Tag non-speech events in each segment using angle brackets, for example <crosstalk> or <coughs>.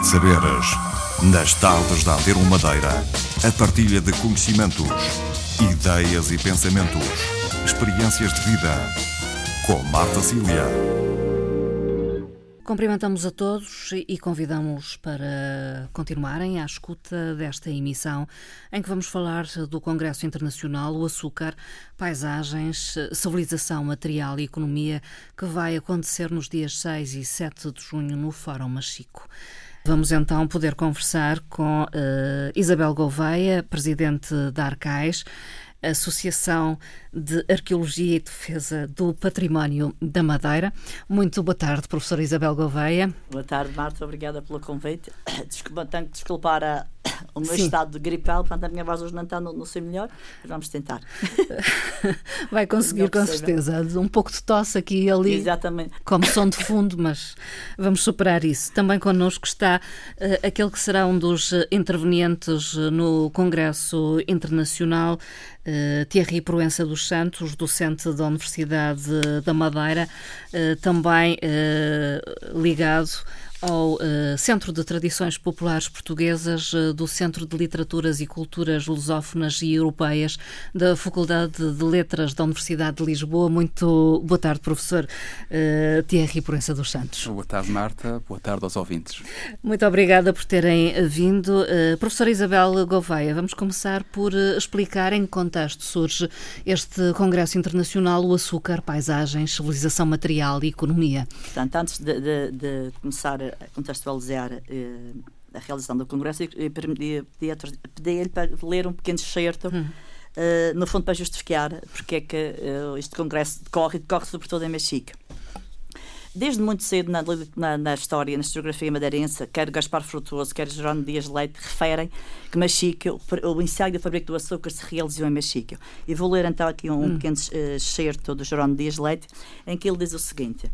de saberes. Nas tardes da Antero Madeira, a partilha de conhecimentos, ideias e pensamentos, experiências de vida. Com Marta Cília. Cumprimentamos a todos e convidamos para continuarem à escuta desta emissão em que vamos falar do Congresso Internacional O Açúcar, Paisagens, Civilização, Material e Economia, que vai acontecer nos dias 6 e 7 de junho no Fórum Machico. Vamos então poder conversar com uh, Isabel Gouveia, presidente da Arcais, Associação de Arqueologia e Defesa do Património da Madeira. Muito boa tarde, professora Isabel Gouveia. Boa tarde, Marta. Obrigada pelo convite. <coughs> Desculpa, tenho que desculpar a, <coughs> o meu Sim. estado de gripal, portanto a minha voz hoje não está no, no seu melhor, mas vamos tentar. <laughs> Vai conseguir, com certeza. Um pouco de tosse aqui e ali. Exatamente. Como som de fundo, mas vamos superar isso. Também connosco está uh, aquele que será um dos uh, intervenientes no Congresso Internacional, Thierry Proença dos Santos, docente da Universidade da Madeira, também ligado ao uh, Centro de Tradições Populares Portuguesas uh, do Centro de Literaturas e Culturas Lusófonas e Europeias da Faculdade de Letras da Universidade de Lisboa. Muito boa tarde, professor uh, Thierry Proença dos Santos. Boa tarde, Marta. Boa tarde aos ouvintes. Muito obrigada por terem vindo. Uh, professora Isabel Gouveia, vamos começar por explicar em que contexto surge este Congresso Internacional O Açúcar, Paisagens, Civilização Material e Economia. Portanto, antes de, de, de começar a contextualizar eh, a realização do Congresso e pedi-lhe para ler um pequeno excerto, hum. uh, no fundo para justificar porque é que uh, este Congresso decorre e decorre sobretudo em Mexico. Desde muito cedo na, na, na, história, na historiografia madeirense, quer Gaspar Frutuoso, quer Jerónimo Dias Leite, referem que Machico, o, o ensaio do fabrico do açúcar se realizou em Machico. E vou ler então aqui um, hum. pequeno excerto do Jerónimo Dias Leite, em que ele diz o seguinte.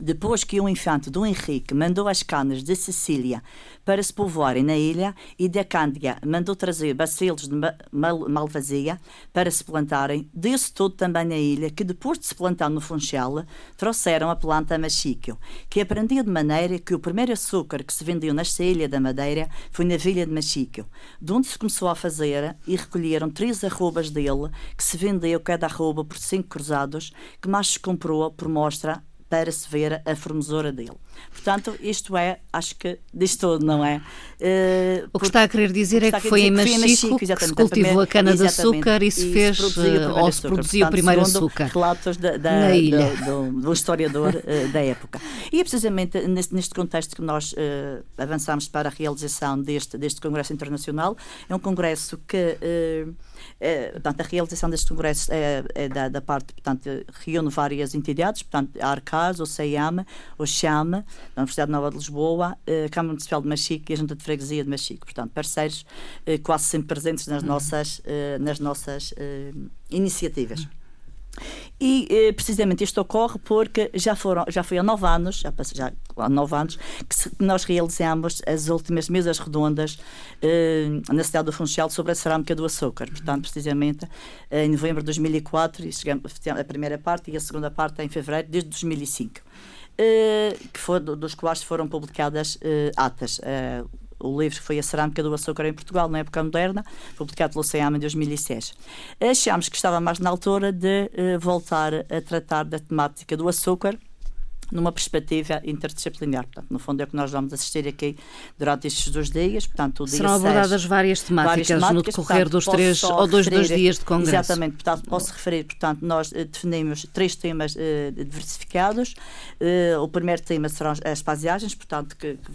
Depois que o infante Dom Henrique mandou as canas de Sicília para se povoarem na ilha e da Cândia mandou trazer bacilos de mal malvasia para se plantarem, desse todo também na ilha, que depois de se plantar no Funchal, trouxeram a planta machíquio, que aprendia de maneira que o primeiro açúcar que se vendeu nesta ilha da Madeira foi na Vila de Machíquio, de onde se começou a fazer e recolheram três arrobas dele, que se vendeu cada arroba por cinco cruzados, que mais se comprou por mostra para se ver a formosura dele. Portanto, isto é, acho que diz tudo, não é? Uh, o que está a querer dizer é que foi em Machico que se cultivou a cana-de-açúcar e se fez, eh, ou se produziu o primeiro açúcar. relatos da, da, na ilha. Do, do, do historiador uh, da época. E é precisamente neste, neste contexto que nós uh, avançamos para a realização deste, deste Congresso Internacional. É um congresso que é, portanto, a realização deste congresso é, é da, da, parte, portanto, reúne várias entidades, portanto, a Arcas, o CEAM, o CHAM, a Universidade Nova de Lisboa, a Câmara Municipal de Machico e a Junta de Freguesia de Machico. Portanto, parceiros eh, quase sempre presentes nas uhum. nossas, eh, nas nossas eh, iniciativas. E eh, precisamente isto ocorre porque já, foram, já foi há nove anos, já, já há nove anos, que, se, que nós realizamos as últimas mesas redondas eh, na cidade do Funchal sobre a cerâmica do açúcar. Portanto, precisamente eh, em novembro de 2004, e chegamos a primeira parte e a segunda parte em fevereiro, desde 2005. Eh, que for, dos quais foram publicadas eh, atas. O livro que foi A Cerâmica do Açúcar em Portugal, na época moderna, publicado pelo CEAM em 2006. Achámos que estava mais na altura de uh, voltar a tratar da temática do açúcar numa perspectiva interdisciplinar. Portanto, no fundo é o que nós vamos assistir aqui durante estes dois dias. Portanto, o Serão abordadas várias temáticas, várias temáticas, no decorrer portanto, dos três ou dois, referir, dois dias de congresso. Exatamente. Portanto, posso referir, portanto, nós uh, definimos três temas uh, diversificados. Uh, o primeiro tema serão as paisagens, portanto, que, que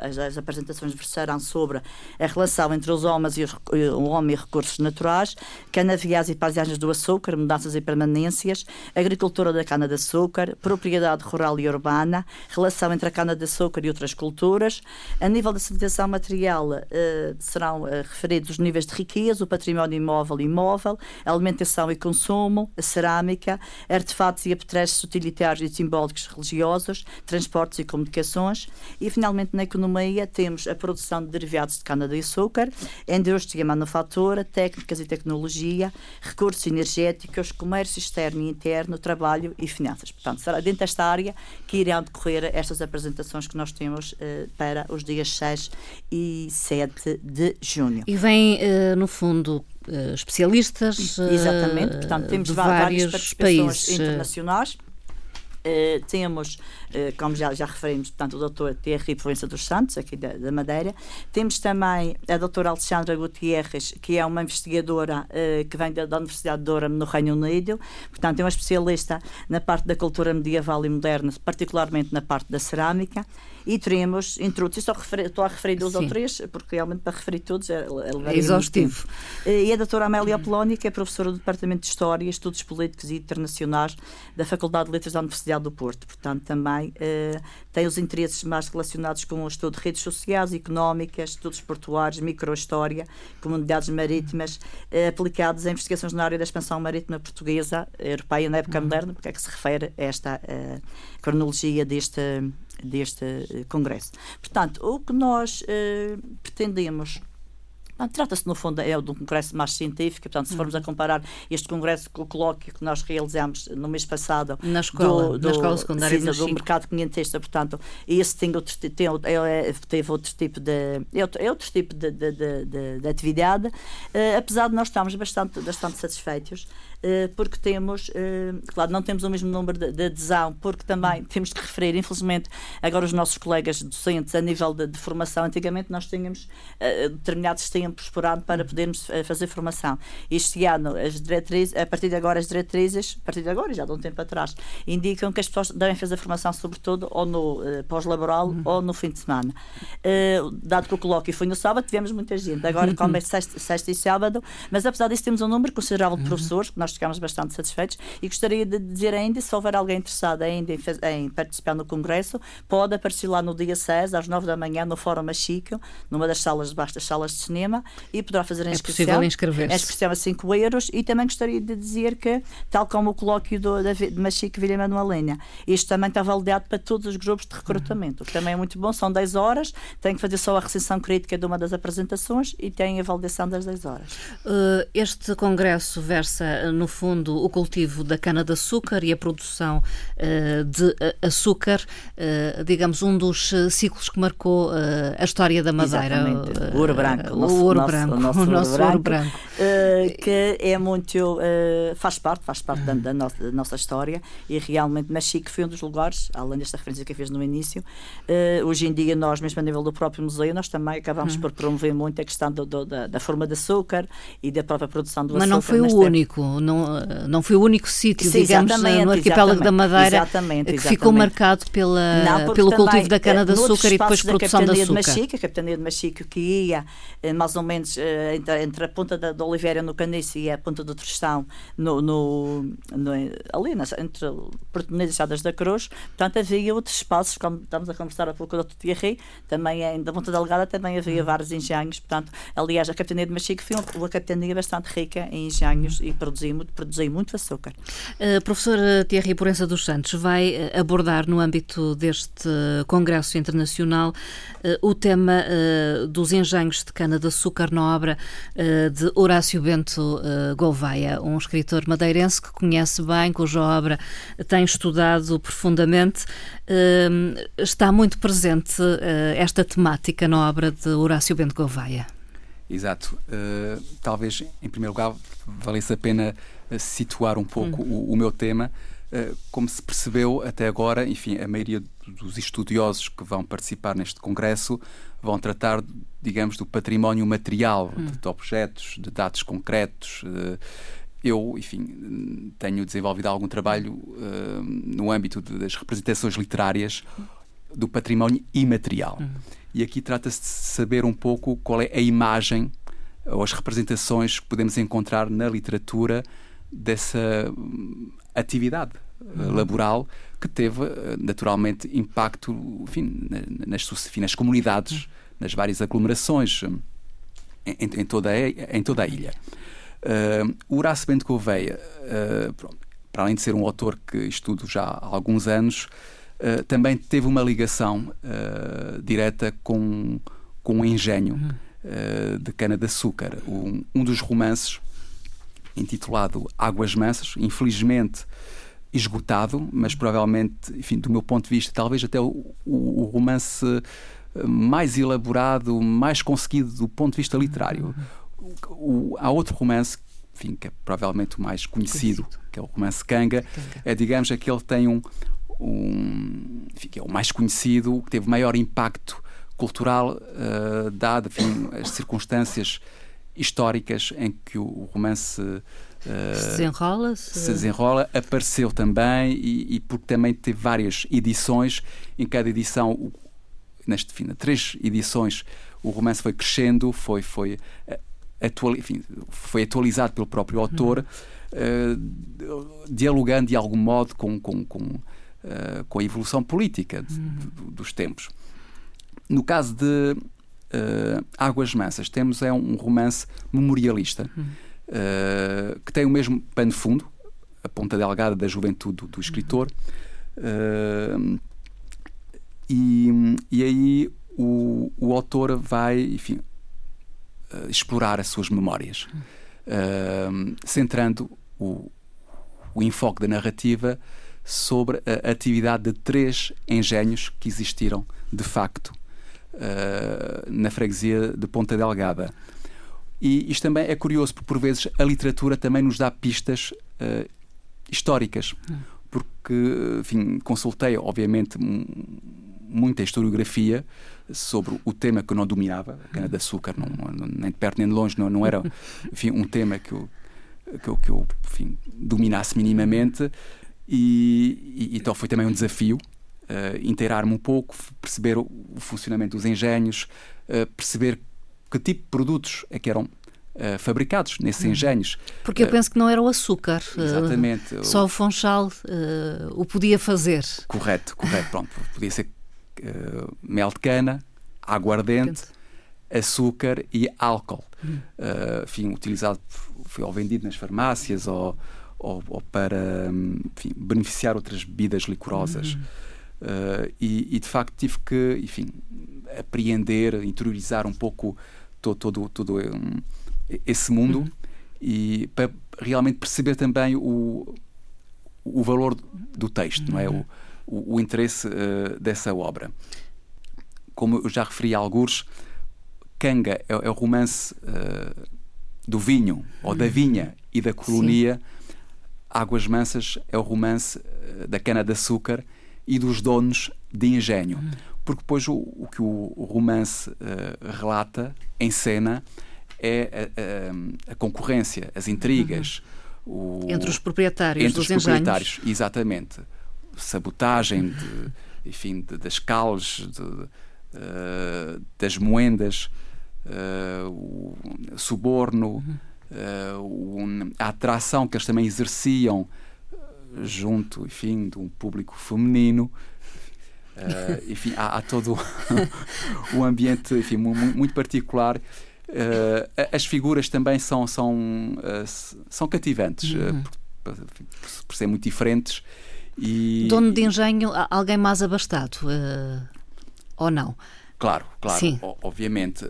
as, as, apresentações versarão sobre a relação entre os homens e os, o homem e recursos naturais, canaviais e paisagens do açúcar, mudanças e permanências, agricultura da cana-de-açúcar, propriedade rural e urbana, relação entre a cana-de-açúcar e outras culturas. A nível da civilização material, uh, serão uh, referidos os níveis de riqueza, o património imóvel e imóvel, a alimentação e consumo, a cerâmica, artefatos e apetrechos utilitários e simbólicos religiosos, transportes e comunicações. E, finalmente, na economia, temos a produção de derivados de cana-de-açúcar, indústria e manufatura, técnicas e tecnologia, recursos energéticos, comércio externo e interno, trabalho e finanças. Portanto, será dentro desta área que irão decorrer estas apresentações que nós temos uh, para os dias 6 e 7 de junho. E vem, uh, no fundo, uh, especialistas Exatamente, portanto, temos várias participações países. internacionais. Temos, como já, já referimos, portanto, o doutor Thierry Provença dos Santos, aqui da, da, Madeira. Temos também a doutora Alexandra Gutierrez, que é uma investigadora uh, que vem da, da, Universidade de Durham, no Reino Unido. Portanto, é uma especialista na parte da cultura medieval e moderna, particularmente na parte da cerâmica e teremos introdutos. Estou a referir, estou a referir dois Sim. ou três, porque realmente para referir todos é, é, é exaustivo. E a doutora Amélia Apoloni, que é professora do Departamento de História Estudos Políticos e Internacionais da Faculdade de Letras da Universidade do Porto. Portanto, também uh, tem os interesses mais relacionados com o estudo de redes sociais, económicas, estudos portuários, microhistória, comunidades marítimas, uh, aplicados a investigações na área da expansão marítima portuguesa, europeia na época uhum. moderna, porque é que se refere a esta uh, cronologia deste deste eh, Congresso. Portanto, o que nós pretendemos Trata-se, no fundo, é de um congresso mais científico. Portanto, se formos a comparar este congresso com o colóquio que nós realizamos no mês passado na escola, do, do, na escola secundária sim, do mercado quinhentista, portanto, esse tem outro, tem, é, teve outro tipo de é outro, é outro tipo de, de, de, de atividade, uh, apesar de nós estarmos bastante, bastante satisfeitos porque temos, eh, claro, não temos o mesmo número de, de, adesão, porque também temos que referir, infelizmente, agora os nossos colegas docentes a nível de, de formação, antigamente nós tínhamos uh, determinados tempos por ano para podermos fazer formação. Este ano, as diretrizes, a partir de agora, as diretrizes, a partir de agora, já de um tempo atrás, indicam que as pessoas devem fazer formação, sobretudo, ou no pós-laboral uhum. ou no fim de semana. Dado que o colóquio foi no sábado, tivemos muita gente. Agora, como é <laughs> sexta, sexta e sábado, mas apesar disso, temos um número considerável de uhum. professores, que nós nós ficámos bastante satisfeitos e gostaria de dizer ainda, se houver alguém interessado ainda em, em participar no Congresso, pode aparecer lá no dia 6, às 9 da manhã, no Fórum Machico, numa das salas debaixo das salas de cinema, e poderá fazer a inscrição. É possível inscrever-se. A inscrição a 5 euros e também gostaria de dizer que, tal como o colóquio do, da, de Machico Vila Manuelina, isto também está validado para todos os grupos de recrutamento, o que também é muito bom, são 10 horas, tem que fazer só a recensião crítica de uma das apresentações e tem a validação das 10 horas. Uh, este congresso versa no fundo, o cultivo da cana-de-açúcar e a produção uh, de eh, açúcar, uh, digamos, um dos ciclos que marcou uh, a história da Madeira. o ouro branco. O, o ouro branco. O nosso, o nosso ouro, ouro branco. branco. que é muito. faz parte, faz parte da, da, nossa, da, nossa, história e realmente Machique foi um dos lugares, além desta referência que eu fiz no início. hoje em dia, nós, mesmo a nível do próprio museu, nós também acabamos hum. por promover muito a questão do, do, da, da forma de açúcar e da própria produção do Mas açúcar. Mas não foi o único. Não, não foi o único sítio, digamos, no arquipélago da Madeira exatamente, que ficou marcado pela, não, pelo também, cultivo da cana-de-açúcar e depois produção de açúcar. De Machique, a Capitania de Machique, que ia eh, mais ou menos eh, entre, entre a ponta da, da Oliveira no Canice e a ponta do Tristão no, no, no, ali nas, entre Portuguesas e Chadas da Cruz, portanto havia outros espaços, como estamos a conversar há pouco com o Dr. Thierry, também da Ponta Delgada também havia vários engenhos, portanto, aliás, a Capitania de Machique foi uma capitania bastante rica em engenhos e produzia muito, produzia muito açúcar. Uh, professor Thierry Porença dos Santos vai uh, abordar no âmbito deste Congresso Internacional uh, o tema dos engenhos de cana-de-açúcar na obra de Horácio Bento Gouveia, um escritor madeirense que conhece bem, cuja obra tem estudado profundamente. Está muito presente esta temática na obra de Horácio Bento Gouveia. Exato. talvez, em primeiro lugar, valesse a pena situar um pouco uhum. o, o, meu tema. Uh, como se percebeu até agora, enfim, a maioria dos estudiosos que vão participar neste congresso vão tratar, digamos, do património material, uhum. de, de, objetos, de dados concretos. Uh, eu, enfim, tenho desenvolvido algum trabalho uh, no âmbito de, das representações literárias do património imaterial. Uhum. E aqui trata-se de saber um pouco qual é a imagem ou as representações que podemos encontrar na literatura dessa hum, atividade eh, uhum. laboral que teve eh, naturalmente impacto enfim, nas, enfim, nas comunidades, uhum. nas várias aglomerações hum, em, em, toda, a, em toda a ilha. Uh, o Horácio Bento Gouveia, uh, para além de ser um autor que estudo já há alguns anos, uh, também teve uma ligação direta com, com o engenho uhum. de cana-de-açúcar. Um, um dos romances intitulado Águas Mansas. Infelizmente, esgotado, mas provavelmente, enfim, do meu ponto de vista, talvez até o, o, o romance mais elaborado, mais conseguido do ponto de vista literário. O, há outro romance, enfim, que é provavelmente o mais conhecido, conhecido. que é o romance. Kanga. É, digamos, aquele que tem um, um enfim, que é o mais conhecido, que teve maior impacto cultural, uh, dado enfim, as circunstâncias históricas em que o romance uh, se desenrola -se... se desenrola apareceu também e, e, porque também teve várias edições. Em cada edição neste fim três edições o romance foi crescendo foi foi eh, atual, enfim, foi atualizado pelo próprio autor uh, dialogando de algum modo com, com, com, uh, com a evolução política de, de, dos tempos. No caso de uh, Águas Mansas, temos é um romance memorialista uh, que tem o mesmo pano fundo, a ponta delgada da juventude do, do escritor. E, e aí o, o autor vai, enfim, explorar as suas memórias, centrando o, o enfoque da narrativa sobre a atividade de três engenhos que existiram de facto uh, na freguesia de Ponta Delgada. E isto também é curioso, porque por vezes a literatura também nos dá pistas uh, históricas. Porque, enfim, consultei, obviamente, muita historiografia sobre o tema que eu não dominava, a cana-de-açúcar, nem de perto nem de longe, não, não era <laughs> enfim, um tema que eu, que eu, que eu enfim, dominasse minimamente. E, e, então foi também um desafio uh, inteirar-me um pouco, perceber o, o funcionamento dos engenhos, uh, perceber que tipo de produtos é que eram uh, fabricados nesses uhum. engenhos. Porque eu penso que não era o açúcar. Exatamente. só o Fonchal o podia fazer. Correto, correto. Pronto, podia ser mel de cana, aguardente, açúcar e álcool. Uhum. enfim, utilizado, foi ou vendido nas farmácias ou, ou, ou para enfim, beneficiar outras bebidas licorosas. Uhum. Uh, e, e, de facto tive que, enfim, apreender, interiorizar um pouco todo, todo, todo um, esse mundo uhum. e para realmente perceber também o, o valor do texto, uhum. não é? Uhum. O, o, o interesse uh, dessa obra. Como eu já referi a alguns, Kanga é, é o romance uh, do vinho ou da uhum. vinha e da colonia. Sim. Águas Mansas é o romance da cana-de-açúcar e dos donos de engenho. Porque depois o, o que o, o romance uh, relata em cena é a, a, a concorrência, as intrigas. Uhum. O, entre os proprietários entre dos os proprietários, exatamente. Sabotagem, de, enfim, de, das cales, de, uh, das moendas, uh, o suborno, uhum. A atração que eles também exerciam junto, enfim, de um público feminino. Uh, enfim, há, há todo <laughs> um ambiente enfim, muito particular. Uh, as figuras também são, são, uh, são cativantes, uhum. por, por, ser muito diferentes. E, Dono de engenho, alguém mais abastado? ou não? Claro, claro, Sim. obviamente.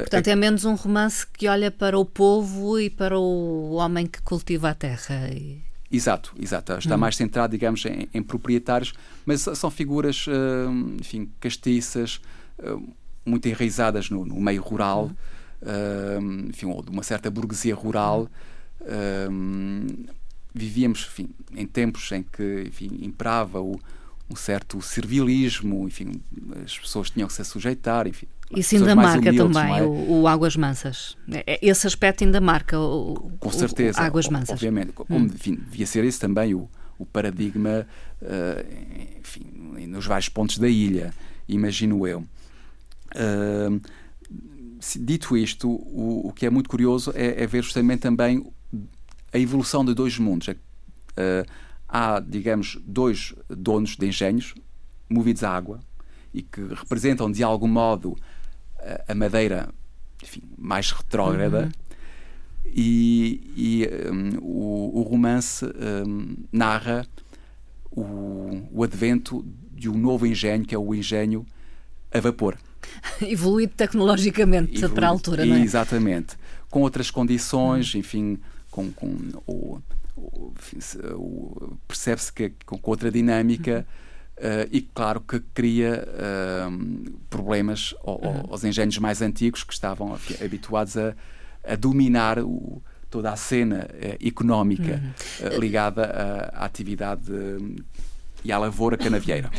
Portanto, é... é menos um romance que olha para o povo e para o homem que cultiva a terra. E... Exato, exato. Está uhum. mais centrado, digamos, em, em, proprietários, mas são figuras, uh, enfim, castiças, uh, muito enraizadas no, no meio rural, uh, enfim, ou de uma certa burguesia rural. vivíamos, enfim, em tempos em que, enfim, imperava o, um certo servilismo, enfim, as pessoas tinham que se sujeitar, enfim. Isso ainda marca humildes, também é? o, o, Águas Mansas. É, é, esse aspecto ainda marca o, Com certeza, o Águas Mansas. Obviamente. Como, hum. enfim, devia ser esse também o, o paradigma, uh, enfim, nos vários pontos da ilha, imagino eu. Uh, dito isto, o, o, que é muito curioso é, é, ver justamente também a evolução de dois mundos. Uh, há, digamos, dois donos de engenhos movidos à água e que representam de algum modo a Madeira enfim, mais retrógrada. Uhum. E, e um, o, o, romance um, narra o, o advento de um novo engenho, que é o engenho a vapor. <laughs> Evoluído tecnologicamente Evoluído, para a altura, não é? Exatamente. Com outras condições, uhum. enfim, com, com o, percebe-se que com outra dinâmica. Uh, e claro que cria uh, problemas uhum. aos engenhos mais antigos que estavam habituados a, a dominar o, toda a cena uh, económica uhum. ligada à, à atividade e à lavoura canavieira.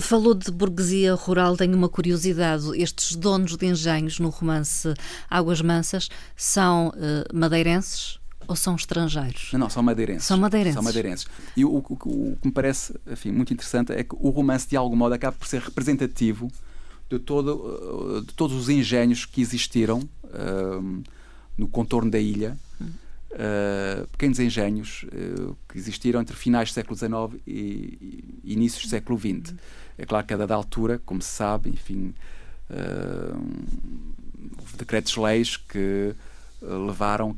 Falou de burguesia rural, tenho uma curiosidade. Estes donos de engenhos no romance Águas Mansas são madeirenses? Ou são estrangeiros? Não, não, são madeirenses. São madeirenses. São madeirenses. E o, o, o, que me parece enfim, muito interessante é que o romance, de algum modo, acaba por ser representativo de, todo, de todos os engenhos que existiram uh, no contorno da ilha. Uh, pequenos engenhos uh, que existiram entre finais do século XIX e, e inícios do século XX. É claro que a dada altura, como se sabe, enfim, houve decretos-leis que levaram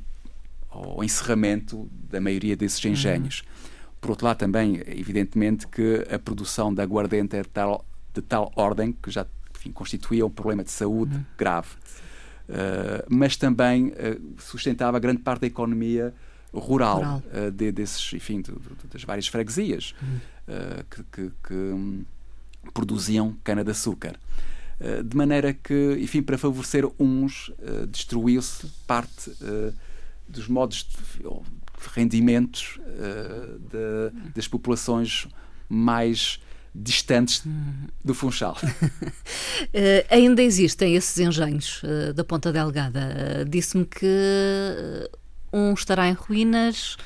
ao encerramento da maioria desses engenhos. Uhum. Por outro lado, também, evidentemente, que a produção da aguardente é de tal, de tal ordem que já enfim, constituía um problema de saúde uhum. grave. Uh, mas também uh, sustentava grande parte da economia rural, rural. Uh, de, desses, enfim, de, de, das várias freguesias uhum. que, que, que um, produziam cana-de-açúcar. de maneira que, enfim, para favorecer uns, destruiu-se parte dos modos de, rendimentos uh, de, das populações mais distantes do Funchal. uh, <laughs> ainda existem esses engenhos uh, da Ponta Delgada. Disse-me que um estará em ruínas,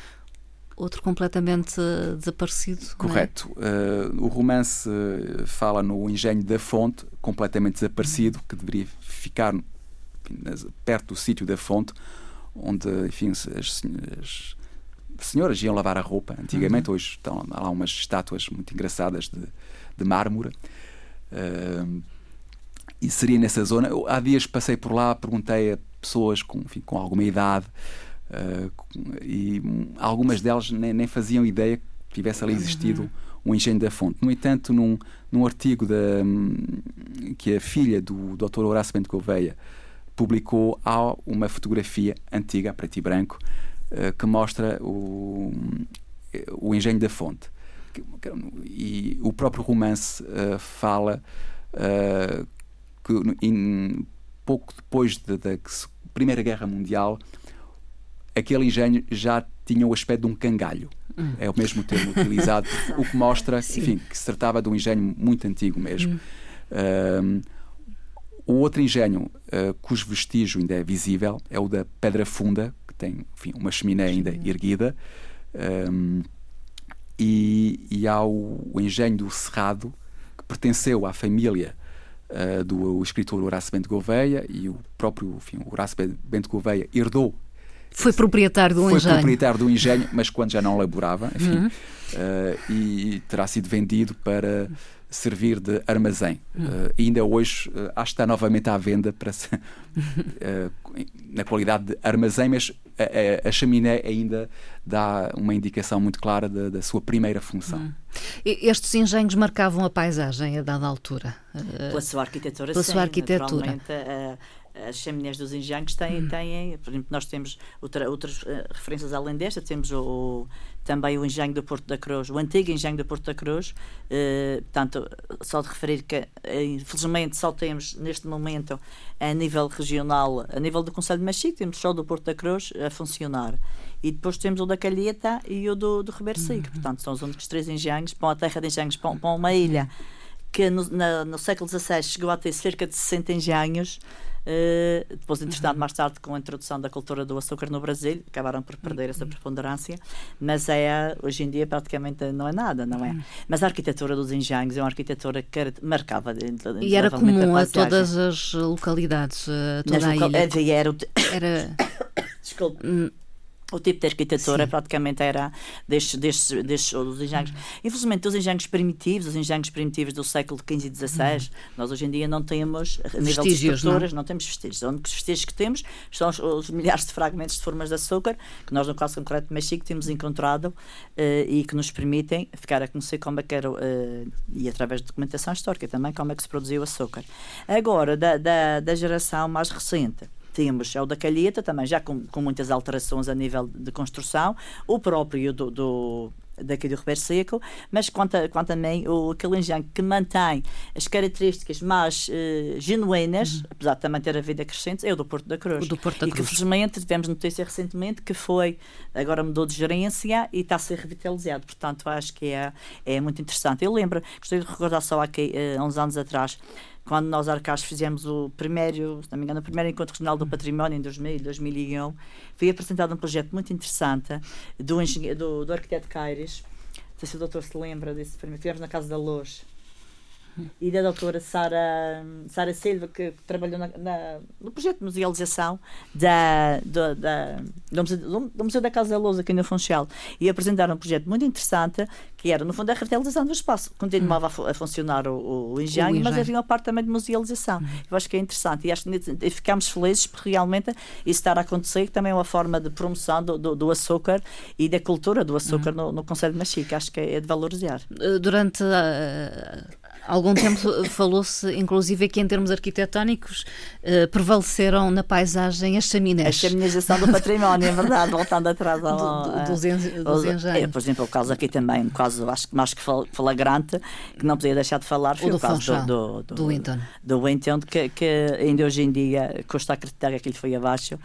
outro completamente desaparecido. É? Correto. É? o romance fala no engenho da Fonte, completamente desaparecido, que deveria ficar enfim, perto do sítio da Fonte, onde, enfim, as, as senhoras iam lavar a roupa antigamente. Uhum. Hoje estão lá umas estátuas muito engraçadas de, de mármore. Uh, e seria nessa zona. Eu, há dias passei por lá, perguntei a pessoas com, enfim, com alguma idade uh, e algumas delas nem, nem, faziam ideia que tivesse ali existido uhum. um engenho da fonte. No entanto, num, num artigo da, que a filha do Dr. Horácio Bento Gouveia publicou há uma fotografia antiga, preto e branco, uh, que mostra o, o engenho da fonte. E o próprio romance uh, fala que pouco depois da, da Primeira Guerra Mundial, aquele engenho já tinha o aspecto de um cangalho. Hum. É o mesmo termo utilizado, o que mostra <laughs> enfim, que se tratava de um engenho muito antigo mesmo. Hum. O outro engenho uh, cujo vestígio ainda é visível é o da Pedra Funda, que tem enfim, uma chaminé ainda erguida. Um, e, e há o, o, engenho do Cerrado, que pertenceu à família uh, do escritor Horácio Bento Gouveia e o próprio enfim, Horácio Bento Gouveia herdou. Foi proprietário do foi engenho. Foi proprietário do engenho, mas quando já não laborava, enfim, uhum. uh, e terá sido vendido para servir de armazém. Hum. Uh, ainda hoje uh, acho que está novamente à venda para se, uh, <laughs> na qualidade de armazém, mas a, a, a, chaminé ainda dá uma indicação muito clara da, da sua primeira função. Hum. Estes engenhos marcavam a paisagem a dada altura? Pela sua arquitetura, Pela sim, sua arquitetura as chaminés dos engenhos têm, hum. têm, por exemplo, nós temos outra, outras uh, referências além desta, temos o, também o engenho do Porto da Cruz, o antigo engenho do Porto da Cruz, uh, portanto, só de referir que, uh, infelizmente, só temos neste momento, a nível regional, a nível do Conselho de Machique, temos só do Porto da Cruz a funcionar. E depois temos o da Calheta e o do, do Ribeiro Seco. Uhum. Portanto, são os únicos três engenhos para a terra de engenhos, para, para uma ilha que no, na, no século XVI chegou a ter cerca de 60 engenhos, Uh, depois, entretanto, uhum. mais tarde, com a introdução da cultura do açúcar no Brasil, acabaram por perder essa uhum. preponderância, mas é, hoje em dia praticamente não é nada, não é? Uhum. Mas a arquitetura dos engenhos é uma arquitetura que marcava. E era comum a, a todas as localidades, a toda Nas a ilha. Havia, era, era... <coughs> Desculpe. O tipo de arquitetura Sim. praticamente era destes, destes, destes dos engenhos. Uhum. Infelizmente, os engenhos primitivos, os engenhos primitivos do século XV e XVI, uhum. nós hoje em dia não temos, a nível de estruturas, não? não temos vestígios. Os únicos vestígios que temos são os, os, milhares de fragmentos de formas de açúcar, que nós, no caso concreto de México, temos encontrado uh, e que nos permitem ficar a conhecer como é que era, uh, e através de documentação histórica também, como é que se produziu o açúcar. Agora, da, da, da geração mais recente, temos é o da Calheta, também já com, com muitas alterações a nível de construção, o próprio do, do daqui do Ribeiro Seco, mas quanto, a, quanto também o Calinjang que mantém as características mais uh, genuínas, uhum. apesar de também ter a vida crescente, é o do Porto da Cruz. O do Porto da e Cruz. que felizmente tivemos notícia recentemente que foi, agora mudou de gerência e está a ser revitalizado. Portanto, acho que é, é muito interessante. Eu lembro, gostaria de recordar só aqui, uh, uns anos atrás, quando nós, Arcás, fizemos o primeiro, se não me engano, o primeiro Encontro Regional do Património em 2000, 2001, foi apresentado um projeto muito interessante do, do, do arquiteto Caires. Não sei se o doutor se lembra desse primeiro. Tivemos na Casa da Luz e da doutora Sara, Sara Silva, que trabalhou na, na, no projeto de musealização da, do, da, do, Museu, do Museu da Casa da Lousa, aqui no Funchal, e apresentaram um projeto muito interessante, que era, no fundo, a revitalização do espaço. Continuava hum. a, a, funcionar o, o, engenho, o mas havia uma parte também de musealização. Hum. Eu acho que é interessante e acho que ficámos felizes porque realmente isso estar a acontecer, que também é uma forma de promoção do, do, do açúcar e da cultura do açúcar hum. no, no Conselho de Machique. Acho que é de valorizar. Durante a algum tempo <laughs> falou-se, inclusive, aqui em termos arquitetónicos, uh, prevaleceram na paisagem as chaminés. A chaminização do <laughs> património, é verdade, voltando atrás ao, do, do, dos, en, dos engenhos. É, por exemplo, o caso aqui também, um caso acho que mais que flagrante, que não podia deixar de falar, foi o, o caso do, do, do, do Winton. Do Winton, que, que ainda hoje em dia custa acreditar que aquilo foi abaixo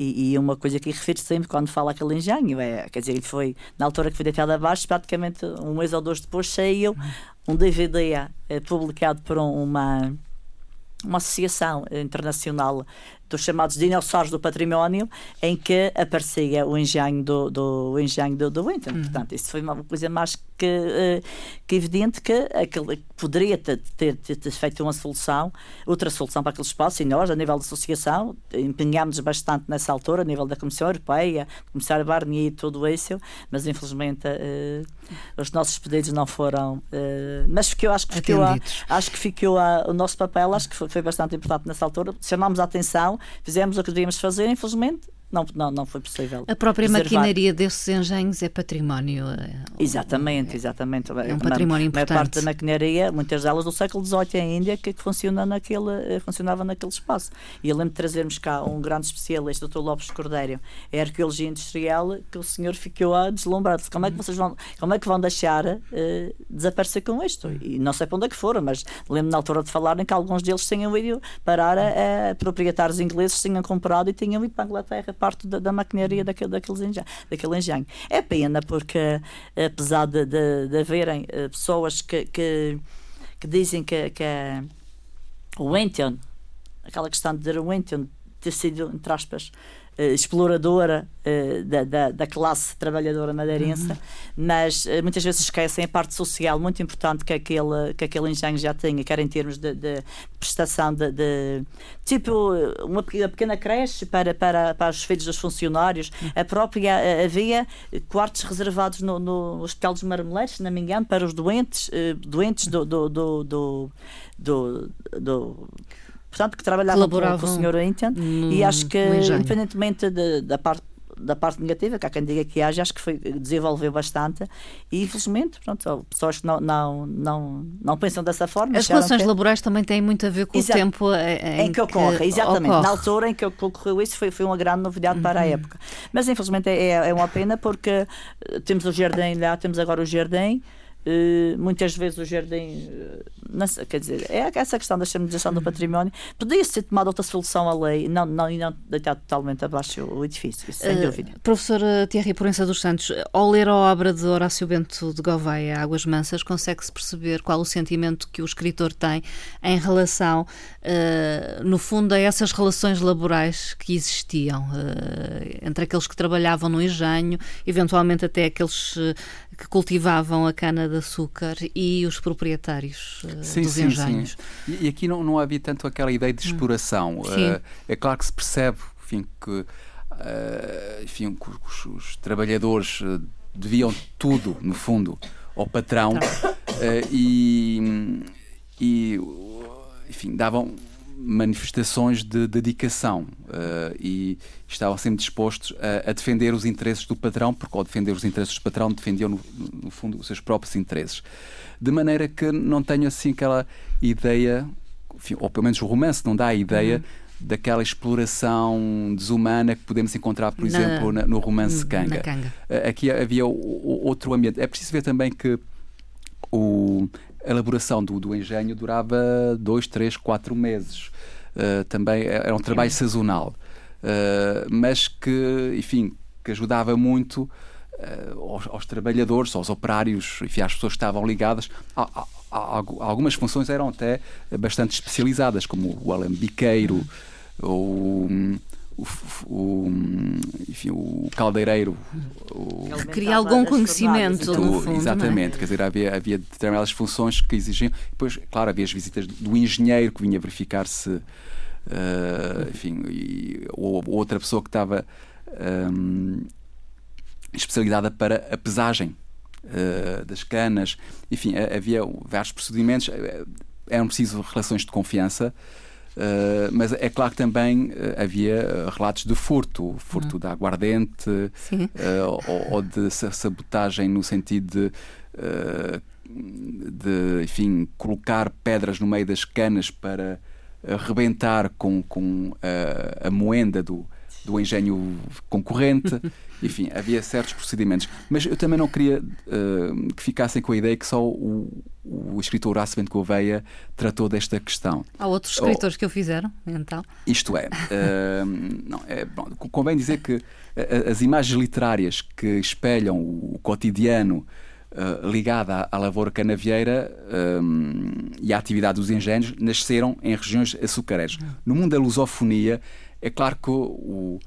e, e, uma coisa que refiro sempre quando fala aquele engenho é, quer dizer, ele foi, na altura que foi deitado abaixo, praticamente um mês ou dois depois saiu um DVD eh, publicado por uma, uma associação internacional dos chamados dinossauros do património, em que aparecia o engenho do, do, o engenho do, do Winton. Uhum. Portanto, isso foi uma coisa mais que, uh, que evidente que aquele poderia ter, ter, ter, feito uma solução, outra solução para aquele espaço, e nós, a nível da associação, empenhámos bastante nessa altura, a nível da Comissão Europeia, Comissário Barnier e tudo isso, mas infelizmente uh, os nossos pedidos não foram. Uh, mas ficou, acho que ficou, a, acho que ficou a, o nosso papel, acho que foi, foi bastante importante nessa altura. Chamámos a atenção fizemos o que devíamos fazer, infelizmente não, não, não foi possível. A própria preservar. maquinaria desses engenhos é património. É, exatamente, exatamente. É um património importante. A parte da maquinaria, muitas delas do século XVIII ainda, que funciona naquele, eh, funcionava naquele espaço. E eu lembro de trazermos cá um grande especialista, o Dr. Lopes Cordeiro, é arqueologia industrial, que o senhor ficou a deslumbrado. Como é que vocês vão, como é que vão deixar uh, desaparecer com isto? E não sei para onde é que foram, mas lembro na altura de falarem que alguns deles tinham ido parar a, a proprietários ingleses, tinham comprado e tinham ido para a Inglaterra parte da, da maquinaria daquele, daqueles engenho, daquele engenho. É pena porque, apesar de, de, de haverem eh, pessoas que, que, que dizem que, que o Winton, aquela questão de o Winton ter sido, entre aspas, exploradora uh, da, da, da, classe trabalhadora madeirense, uhum. mas uh, muitas vezes esquecem a parte social muito importante que aquele, que aquele engenho já tinha, quer em termos de, de prestação de, de, tipo uma pequena creche para, para, para os filhos dos funcionários, uhum. a própria havia quartos reservados no, no Hospital dos Marmeleiros, se não me engano, para os doentes, doentes do, do, do, do, do, do portanto, que trabalhavam com, com o senhor Intent e acho que, independentemente de, da parte da parte negativa, que há quem diga que haja, acho que foi, desenvolveu bastante e infelizmente, pronto, pessoas que não, não, não, não pensam dessa forma. As relações que... laborais também têm muito a ver com o tempo em, em que ocorre, exatamente. Ocorre. Na altura em que ocorreu isso foi, foi uma grande novidade uhum. para a época. Mas infelizmente é, é uma pena porque eh, temos o jardim lá, temos agora o jardim Uh, muitas vezes o jardim, uh, não, quer dizer, é essa questão da chamização do património. Podia ser tomada outra solução à lei não, não, e não deitar totalmente abaixo o edifício, sem uh, dúvida. Professor Thierry Porença dos Santos, ao ler a obra de Horácio Bento de Gouveia, Águas Mansas, consegue-se perceber qual o sentimento que o escritor tem em relação, no fundo, a essas relações laborais que existiam entre aqueles que trabalhavam no engenho, eventualmente até aqueles que cultivavam a cana-de-açúcar e os proprietários uh, sim, dos sim, engenhos. Sim. E aqui não, não havia tanto aquela ideia de hum. exploração. Uh, é claro que se percebe enfim, que uh, enfim, os, os, trabalhadores deviam tudo, no fundo, ao patrão tá. e, e enfim, davam manifestações de dedicação uh, e estavam sempre dispostos a, a, defender os interesses do patrão, porque ao defender os interesses do patrão defendiam, no, no, fundo, os seus próprios interesses. De maneira que não tenho assim aquela ideia, enfim, ou pelo menos o romance não dá a ideia uhum. daquela exploração desumana que podemos encontrar, por na, exemplo, na, no romance Kanga. Kanga. Aqui havia outro ambiente. É preciso ver também que o, a elaboração do, do engenho durava dois, três, quatro meses. Uh, também era um trabalho sazonal, uh, mas que, enfim, que ajudava muito uh, aos, aos, trabalhadores, aos operários, enfim, às pessoas que estavam ligadas. A, a, a, algumas funções eram até bastante especializadas, como o alambiqueiro, ou o, o, enfim, o caldeireiro. O... Requeria algum conhecimento, no fundo, é? Exatamente, é? quer dizer, havia, havia determinadas funções que exigiam. Depois, claro, havia as visitas do engenheiro que vinha verificar se. Uh, enfim, e, ou, outra pessoa que estava um, especializada para a pesagem uh, das canas. Enfim, havia vários procedimentos, eh, eram preciso relações de confiança. Uh, mas é claro que também uh, havia relatos de furto, furto uhum. de aguardente uh, ou, ou, de sabotagem no sentido de, de, enfim, colocar pedras no meio das canas para arrebentar com, com a moenda do, do engenho concorrente. <laughs> Enfim, havia certos procedimentos. Mas eu também não queria uh, que ficassem com a ideia que só o, o escritor Bento Gouveia tratou desta questão. Há outros escritores oh, que o fizeram, então? Isto é, uh, <laughs> não, é bom, convém dizer que as imagens literárias que espelham o cotidiano uh, ligado à, à lavoura canavieira um, e à atividade dos engenhos nasceram em regiões açucareiras. No mundo da lusofonia, é claro que o,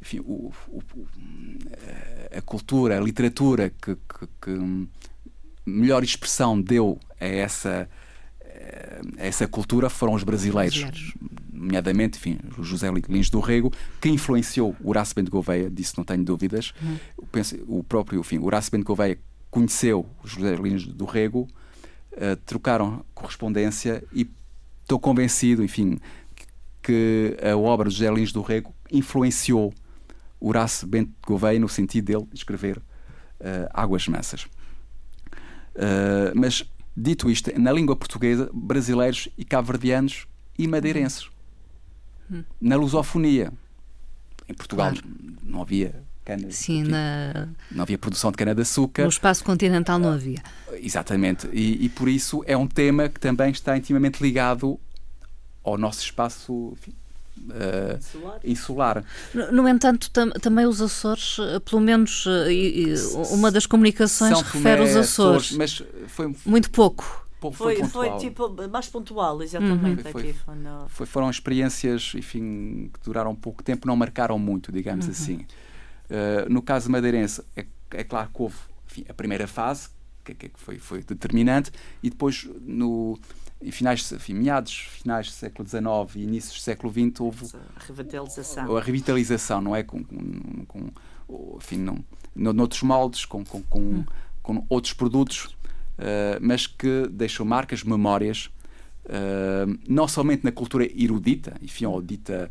enfim, o, o, a cultura, a literatura que, que, que, melhor expressão deu a essa, a essa cultura foram os brasileiros. brasileiros. Nomeadamente, enfim, o José Lins do Rego, que influenciou o Horácio Bento Gouveia, disso não tenho dúvidas. Uhum. Penso, o próprio, enfim, Horácio Bento Gouveia conheceu o José Lins do Rego, uh, trocaram correspondência e estou convencido, enfim, que a obra de José Lins do Rego influenciou Horácio Bento Gouveia no sentido dele escrever uh, Águas Mansas. Uh, mas, dito isto, na língua portuguesa, brasileiros e cabo-verdianos e madeirenses. Hum. Na lusofonia. Em Portugal claro. não havia cana. Sim, na... não havia produção de cana-de-açúcar. No espaço continental não havia. Exatamente. E, e, por isso é um tema que também está intimamente ligado ao nosso espaço enfim, Uh, insular. insular. No, no entanto, tam, também os Açores, eh, pelo menos uh, uma das comunicações São refere os Açores, mas foi muito pouco. Foi, foi, foi, tipo mais pontual, exatamente. Uhum. Foi, foi, foram experiências, enfim, que duraram pouco tempo, não marcaram muito, digamos uhum. assim. Uh, no caso madeirense, é, é claro que houve enfim, a primeira fase, que, que foi, foi determinante, e depois no finais, meados finais do século XIX e inícios do século XX houve a revitalização, a revitalização não é com, com, com enfim, não, noutros moldes, com, com, com, hum. com outros produtos, uh, mas que deixam marcas, memórias, uh, não somente na cultura erudita, enfim, ou dita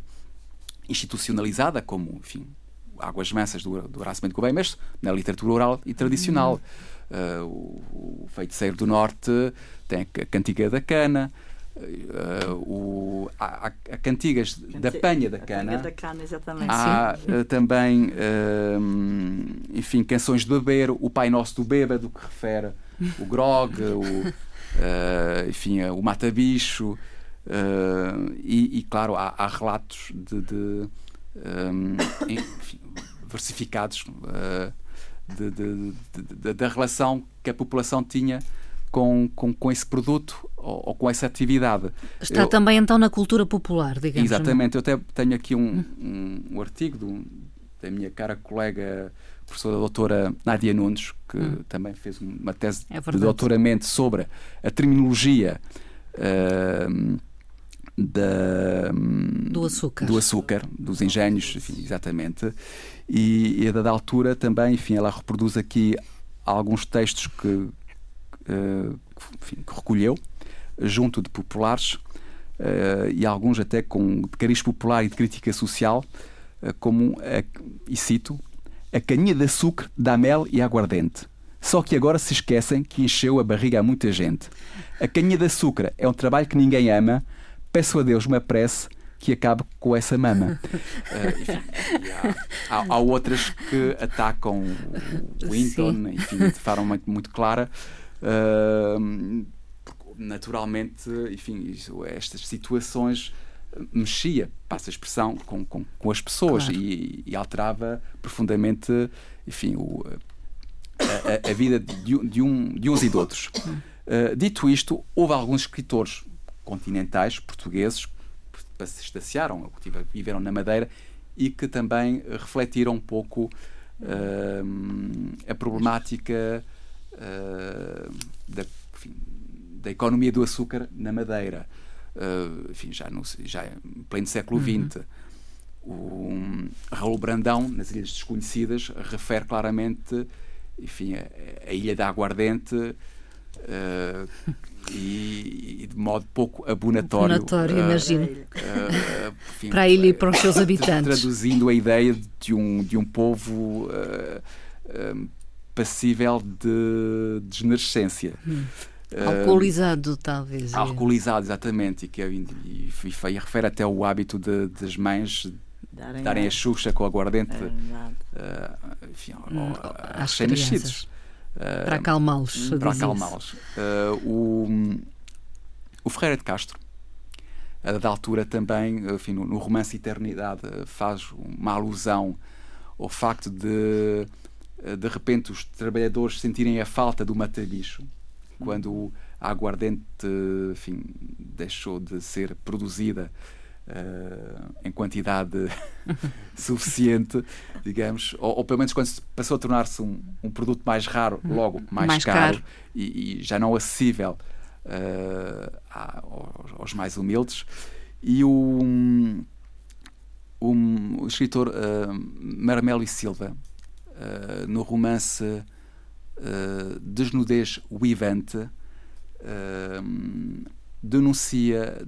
institucionalizada, como enfim, Águas Mansas do, do Horácio Bento Gouveia, mas na literatura oral e tradicional. Hum Uh, o, o, Feiticeiro do Norte tem a Cantiga da Cana, uh, o, há, há, cantigas da Panha da Cana. Da cana exatamente. Há uh, também, enfim, canções de beber, o Pai Nosso do Bêbado, que refere o grog, o, <laughs> enfim, o mata-bicho. E, e, claro, há, há relatos de, de um, enfim, versificados de, de, da relação que a população tinha com, com, com esse produto ou, ou, com essa atividade. Está eu, também então na cultura popular, digamos. Exatamente. Eu até tenho aqui um, um, um artigo do, da minha cara colega professora doutora Nádia Nunes, que hum. também fez uma tese é de doutoramento sobre a terminologia uh, da, do açúcar, do açúcar dos engenhos, enfim, exatamente. E, e a dada altura também, enfim, ela reproduz aqui alguns textos que, uh, enfim, que recolheu junto de populares uh, e alguns até com de cariz popular e de crítica social, uh, como, a, e cito, a caninha de açúcar dá mel e aguardente. Só que agora se esquecem que encheu a barriga a muita gente. A caninha de açúcar é um trabalho que ninguém ama. Peço a Deus uma prece que acabe com essa mama. uh, <laughs> enfim, há, há, há, outras que atacam o Winton, enfim, de forma muito, muito clara. Uh, naturalmente, enfim, estas situações mexia, passa a expressão, com, com, com as pessoas claro. e, e, alterava profundamente, enfim, o, a, a, vida de, de, um, de uns e de outros. Uh, dito isto, houve alguns escritores continentais, portugueses, que se estaciaram, viveram na Madeira e que também refletiram um pouco uh, a problemática uh, da, enfim, da economia do açúcar na Madeira uh, enfim, já, no, já em pleno século XX. Uhum. O um, Raul Brandão, nas Ilhas Desconhecidas, refere claramente enfim, a, a Ilha da Aguardente e, e, de modo pouco abonatório. Abonatório, uh, imagino. Uh, enfim, para a ilha e para os seus habitantes. Traduzindo a ideia de um, de um povo passível de desmerecência. Hum. Alcoolizado, uh, talvez. É. Alcoolizado, exatamente. E, que, e, e, e refere até o hábito de, das mães darem, darem a Xuxa com aguardente é uh, enfim, hum, aos recém-nascidos. Para acalmá-los. Para acalmá-los. Uh, o, o Ferreira de Castro, a da altura também, enfim, no, no romance Eternidade, faz uma alusão ao facto de de repente os trabalhadores sentirem a falta do matabicho quando a aguardente enfim, deixou de ser produzida uh, em quantidade <laughs> suficiente, digamos, ou, ou, pelo menos quando passou a tornar-se um, um, produto mais raro, logo mais, mais caro, caro. E, e, já não acessível uh, aos, aos, mais humildes. E o, um, o escritor uh, Marmelo e Silva, uh, no romance uh, desnudez Wivente uh, denuncia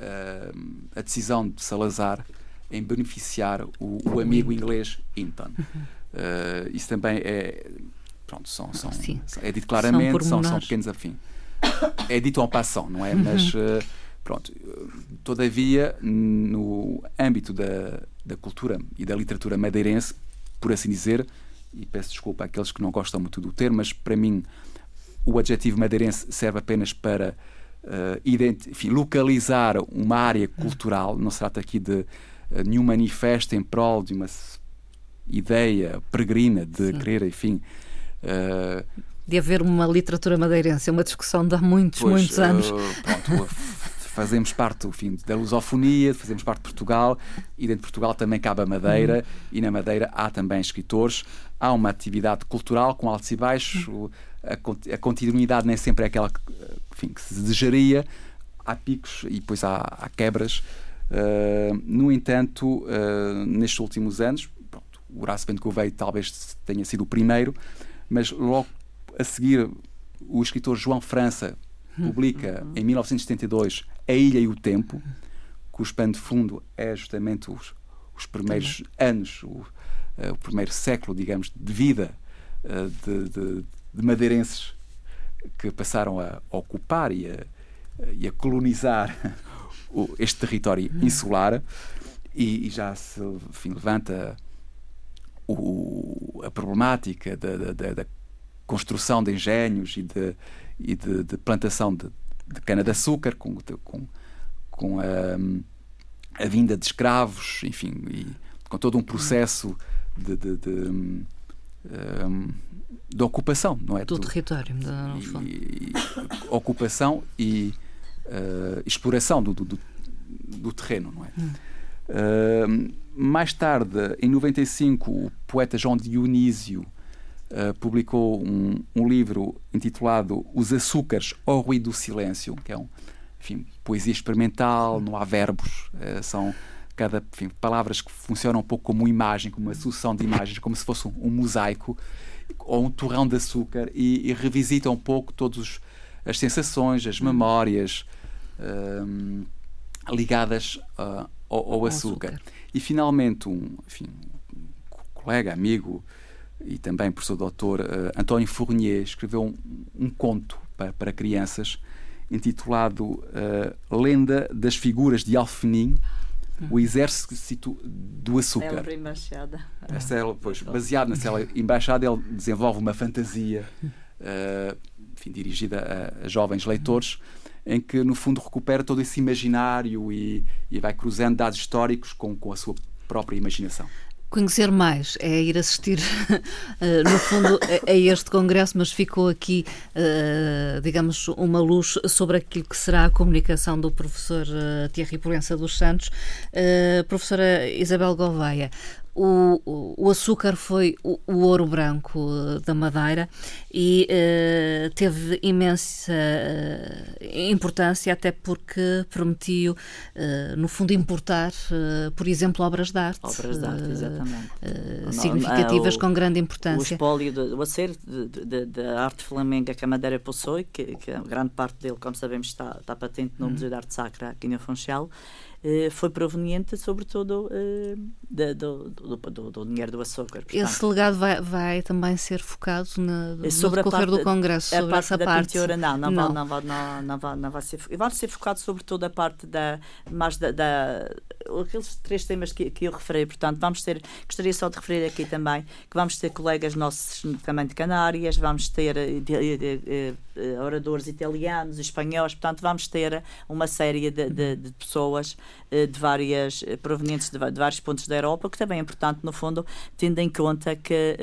uh, a decisão de Salazar em beneficiar o, o amigo inglês Hinton. Uh, isso também é. Pronto, são, são, é dito claramente, são, são, pequenos afins. É dito en passant, não é? Uhum. Mas, uh, pronto, todavia, no âmbito da, da cultura e da literatura madeirense, por assim dizer, e peço desculpa àqueles que não gostam muito do termo, mas para mim o adjetivo madeirense serve apenas para enfim, localizar uma área cultural. Não se trata aqui de uh, nenhum manifesto em prol de uma ideia peregrina de Sim. querer, enfim. Uh, de haver uma literatura madeirense, é uma discussão de há muitos, pois, muitos anos. Pronto, fazemos parte enfim, da lusofonia, fazemos parte de Portugal e dentro de Portugal também cabe a Madeira uhum. e na Madeira há também escritores. Há uma atividade cultural com altos e baixos, uhum. a, a, continuidade nem sempre é aquela que, enfim, que se desejaria. Há picos e depois há, há quebras. Uh, no entanto, uh, nestes últimos anos, pronto, o Horácio Bento talvez tenha sido o primeiro, mas logo a seguir o escritor João França publica uhum. em 1972 A Ilha e o Tempo, cujo pano de fundo é justamente os, os primeiros Também. anos, o, uh, o, primeiro século, digamos, de vida uh, de, de, de, madeirenses que passaram a ocupar e a, e a colonizar <laughs> este território insular e, e, já se enfim, levanta o, a problemática da, da, da construção de engenhos e de, e de, de plantação de, de cana-de-açúcar, com, com, com a, a, vinda de escravos, enfim, e com todo um processo de, de, um, de ocupação, não é? Do, do território, e, e, ocupação e uh, exploração do, do, do, terreno, não é? Hum. Uh, mais tarde, em 95, o poeta João Dionísio uh, publicou um, um, livro intitulado Os Açúcares ao Ruído do Silêncio, que é um, enfim, poesia experimental, não há verbos, uh, são cada enfim, palavras que funcionam um pouco como uma imagem, como uma sucessão de imagens, como se fosse um, um mosaico ou um torrão de açúcar e, e revisita um pouco todas as sensações, as memórias um, ligadas uh, ao, ao açúcar. açúcar. E finalmente um, enfim, um colega, amigo, e também professor doutor uh, António Fournier escreveu um, um conto para, para, crianças intitulado uh, Lenda das Figuras de Alfenim, o exército do açúcar. Célebre embaixada. A célula, pois, baseado na célula <laughs> embaixada, ele desenvolve uma fantasia, uh, enfim, dirigida a, a, jovens leitores, em que, no fundo, recupera todo esse imaginário e, e vai cruzando dados históricos com, com a sua própria imaginação. Conhecer mais é ir assistir, <laughs> eh, no fundo, a este congresso, mas ficou aqui, eh, digamos, uma luz sobre aquilo que será a comunicação do professor eh, Thierry Proença dos Santos. Professora Isabel Gouveia, o, o, açúcar foi o, o, ouro branco eh, da Madeira e uh, teve imensa uh, importância, até porque permitiu, uh, no fundo, importar, por exemplo, obras de arte. Obras de arte, exatamente. significativas, com grande importância. O espólio, do, o acervo da arte flamenga que a Madeira possui, que, que grande parte dele, como sabemos, está, está patente no hum. Museu de Arte Sacra aqui no Funchal, eh, foi proveniente, sobretudo, eh, do, do, do, do, dinheiro do açúcar. Portanto, Esse legado vai, vai, também ser focado na, no sobre decorrer do Congresso, sobre parte essa parte? Pintura, não, não, não. Vai, não, vai, não, não, vai, não vai ser Vai ser focado, sobretudo, a parte da, mais da, da aqueles três temas que, que eu referi, portanto, vamos ter, gostaria só de referir aqui também, que vamos ter colegas nossos também de Canárias, vamos ter de, de, de, oradores italianos, espanhóis, portanto, vamos ter uma série de, de pessoas eh, de várias eh, provenientes de, de, vários pontos da Europa, que também é importante, no fundo, tendo em conta que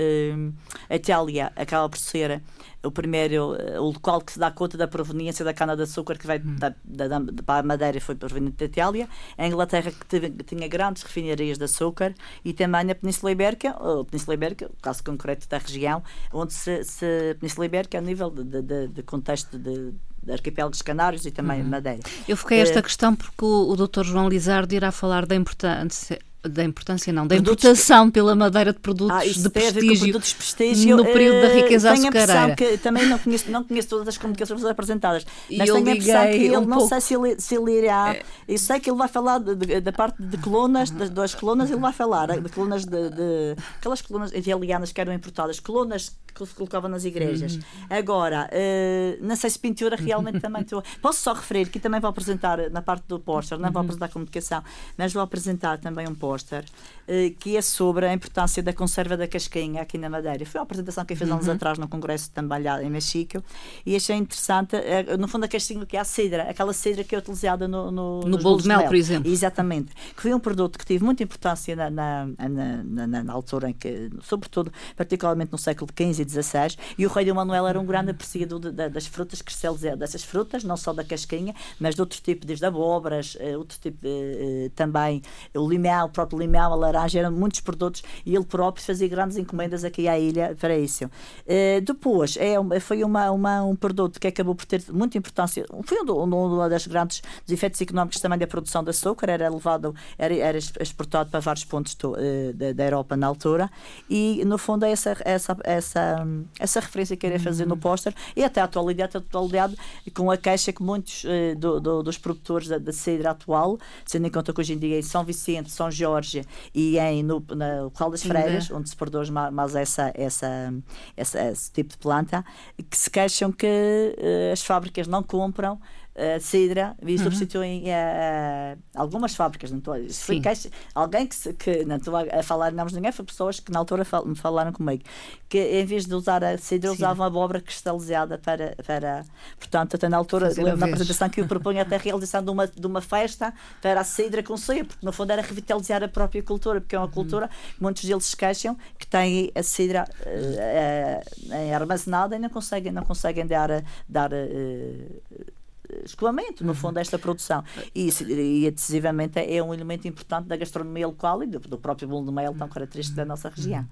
a Itália acaba por ser o primeiro, o local que se dá conta da proveniência da cana-de-açúcar que vai hum. da, da, da, para a Madeira foi proveniente da Itália, a Inglaterra que, teve, tinha grandes refinarias de açúcar e também na Península Ibérica, a Península Ibérica, o caso concreto da região, onde se, se Península Ibérica, a nível de, de, de contexto de arquipélagos canários e também uhum. Madeira. Eu foquei esta uh, questão porque o, o Dr. João Lizardo irá falar da importância da importância não, da produtos... importação pela Madeira de produtos ah, de prestígio, produtos de prestígio no período da riqueza tenho açucareira. que também não conheço, não conheço todas as comunicações apresentadas, <laughs> mas tenho a impressão que ele, um não pouco... sei se ele, se ele irá, é... eu sei que ele vai falar da parte de colunas, das duas colunas, ele vai falar de colunas de, de aquelas colunas italianas que eram importadas, colunas que se colocava nas igrejas. Uhum. Agora, uh, não sei se pintura realmente também estou. <laughs> Posso só referir que também vou apresentar na parte do póster, não vou uhum. apresentar comunicação, mas vou apresentar também um póster uh, que é sobre a importância da conserva da casquinha aqui na Madeira. Foi uma apresentação que eu fiz uhum. anos atrás no Congresso também lá em Mexico e achei interessante, uh, no fundo, a casquinha que é a cedra, aquela cedra que é utilizada no, no, no bolo de mel, mel, por exemplo. Exatamente. Que foi um produto que teve muita importância na, na, na, na, na altura em que, sobretudo, particularmente no século XV XVI, e o rei de Manuel era um grande apreciador de, de, das frutas que se dessas frutas, não só da casquinha, mas de outro tipo, desde abóboras, eh, outro tipo de, eh, também o limão, próprio limão, a laranja, eram muitos produtos e ele próprio fazia grandes encomendas aqui à ilha para isso. Uh, depois, é, foi uma, uma, um produto que acabou por ter muita importância, foi um, um, um dos grandes efeitos económicos também da produção de açúcar, era levado, era, era exportado para vários pontos do, uh, da, da Europa na altura e no fundo é essa, essa, essa essa referência que queria fazer no uhum. póster e até a atualidade, a atualidade com a queixa que muitos uh, do, do, dos produtores da, da cidra atual, tendo em conta que hoje em dia em São Vicente, São Jorge e em no, na local das Freiras, onde se produz mais, mais essa, essa, essa, esse tipo de planta, que se queixam que uh, as fábricas não compram uh, cidra e uhum. substituem uh, algumas fábricas. Não estou, queixa, alguém que, se, que não estou a falar nomes de ninguém, foi pessoas que na altura fal, me falaram comigo que em vez de usar a cidra, usavam a abóbora cristalizada para, para. Portanto, até na altura, lembro na apresentação que eu <laughs> proponho até a realização de uma, de uma festa para a cidra com ceia, porque no fundo era revitalizar a própria cultura, porque é uma uhum. cultura que muitos deles se queixam que tem a cidra uh, uh, armazenada e não conseguem, não conseguem dar, dar uh, escoamento, no fundo, desta produção. E, e decisivamente é um elemento importante da gastronomia local e do, do próprio bolo de mel tão característico da nossa região.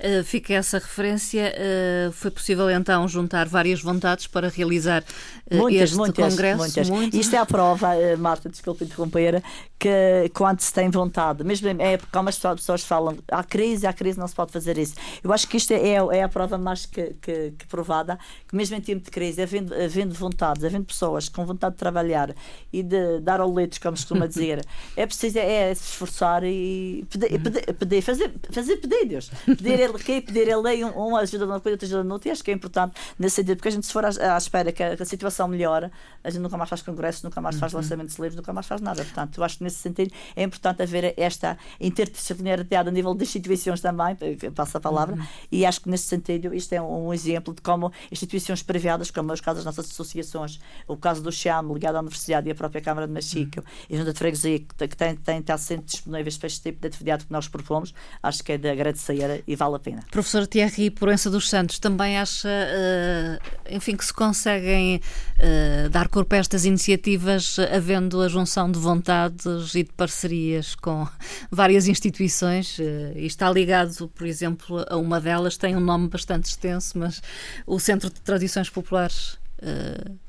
Uh, fica essa referência. Uh, foi possível então juntar várias vontades para realizar uh, muitas, este muitas, congresso? Muitas. muitas. Isto é a prova, Marta, desculpe interromper, que quando se tem vontade, mesmo em época, como as pessoas falam, há crise, há crise, não se pode fazer isso. Eu acho que isto é, é a prova mais que, que, que provada, que mesmo em tempo de crise, havendo, havendo vontades, havendo pessoas com vontade de trabalhar e de dar ao leite, como costuma <laughs> dizer, é preciso é, se esforçar e pedir, pedir, pedir, fazer, fazer pedidos. Pedir ele que pedir ele um, um ajuda numa coisa, outra ajuda noutra, e acho que é importante nesse sentido, porque a gente se for à, à espera que a, que a, situação melhore, a gente nunca mais faz congressos, nunca mais faz uhum. lançamentos de livros, nunca mais faz nada. Portanto, eu acho que nesse sentido é importante haver esta interdisciplinariedade a nível de instituições também, passo a palavra, uhum. e acho que nesse sentido isto é um, um exemplo de como instituições privadas, como é o caso das nossas associações, o caso do CHAM, ligado à Universidade e a própria Câmara de Machico, uhum. e a Junta de Freguesia, que, que tem, tem estado sempre disponíveis para este tipo de atividade que nós propomos, acho que é de agradecer e vale a pena. Professor Thierry Proença dos Santos, também acha, uh, enfim, que se conseguem uh, dar corpo a estas iniciativas havendo a junção de vontades e de parcerias com <laughs> várias instituições, uh, e está ligado, por exemplo, a uma delas, tem um nome bastante extenso, mas o Centro de Tradições Populares. Uh,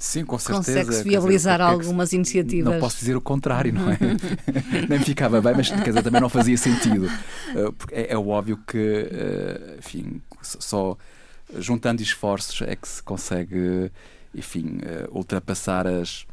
Sim, com certeza. Consegue-se viabilizar dizer, algumas é iniciativas. Não posso dizer o contrário, não é? <laughs> Nem ficava bem, mas quer dizer, também não fazia sentido. Uh, é, é, óbvio que, uh, enfim, só juntando esforços é que se consegue, enfim, uh, ultrapassar as,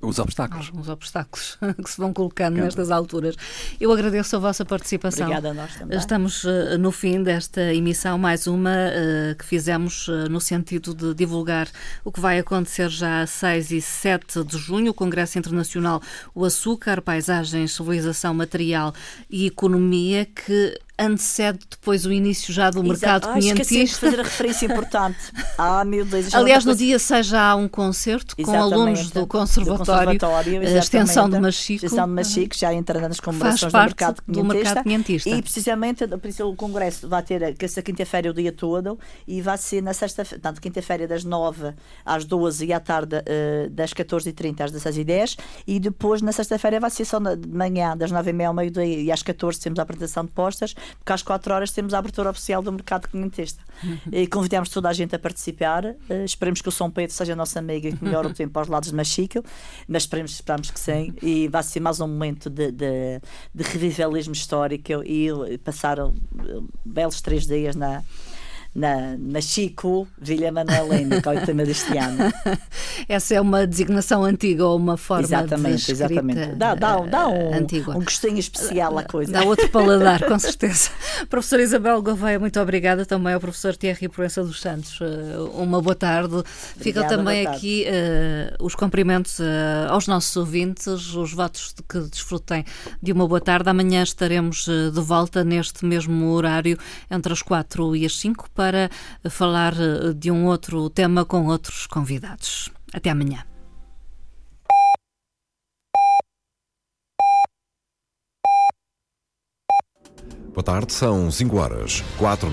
os obstáculos. Alguns obstáculos <laughs> que se vão colocando nestas alturas. Eu agradeço a vossa participação. Obrigada a nós também. Estamos uh, no fim desta emissão, mais uma uh, que fizemos uh, no sentido de divulgar o que vai acontecer já a 6 e 7 de junho, o Congresso Internacional O Açúcar, Paisagem, Civilização, Material e Economia, que antecede depois o início já do mercado Exato. quinhentista. Ah, fazer a referência importante. <laughs> Ah, meu Deus. Aliás, no dia 6 já há um concerto exatamente. com alunos do Conservatório, do conservatório a Extensão de Machico. Extensão de Machico, já entrando nas comemorações do mercado, do mercado quinhentista. E precisamente, por isso o congresso vai ter essa quinta-feira o dia todo e vai ser na sexta-feira, tanto quinta-feira das 9 às 12 e à tarde uh, das 14h30 às 16h10 e depois na sexta-feira vai ser só de manhã das 9h30 ao meio-dia e às 14 temos a apresentação de postas porque às 4 horas temos a abertura oficial do mercado. Uhum. E convidamos toda a gente a participar. Uh, esperemos que o São Pedro seja a nossa amiga e que melhore o tempo aos lados de Machico, mas esperemos, esperamos que sim. E vai ser mais um momento de, de, de revivalismo histórico e passaram belos três dias na na, na Chico Vila Manuelina, que é o tema deste ano. <laughs> Essa é uma designação antiga ou uma forma exatamente, de exatamente. Dá, dá, dá um, um gostinho especial à coisa. Dá outro paladar, com <laughs> certeza. Professora Isabel Gouveia, muito obrigada. Também ao professor Thierry Proença dos Santos. Eh, uma boa tarde. Ficam também aqui uh, os cumprimentos uh, aos nossos ouvintes, os votos de que desfrutem de uma boa tarde. Amanhã estaremos de volta neste mesmo horário, entre as quatro e as cinco para falar eh, de um outro tema com outros convidados. Até amanhã. Boa tarde, são 5 horas, 4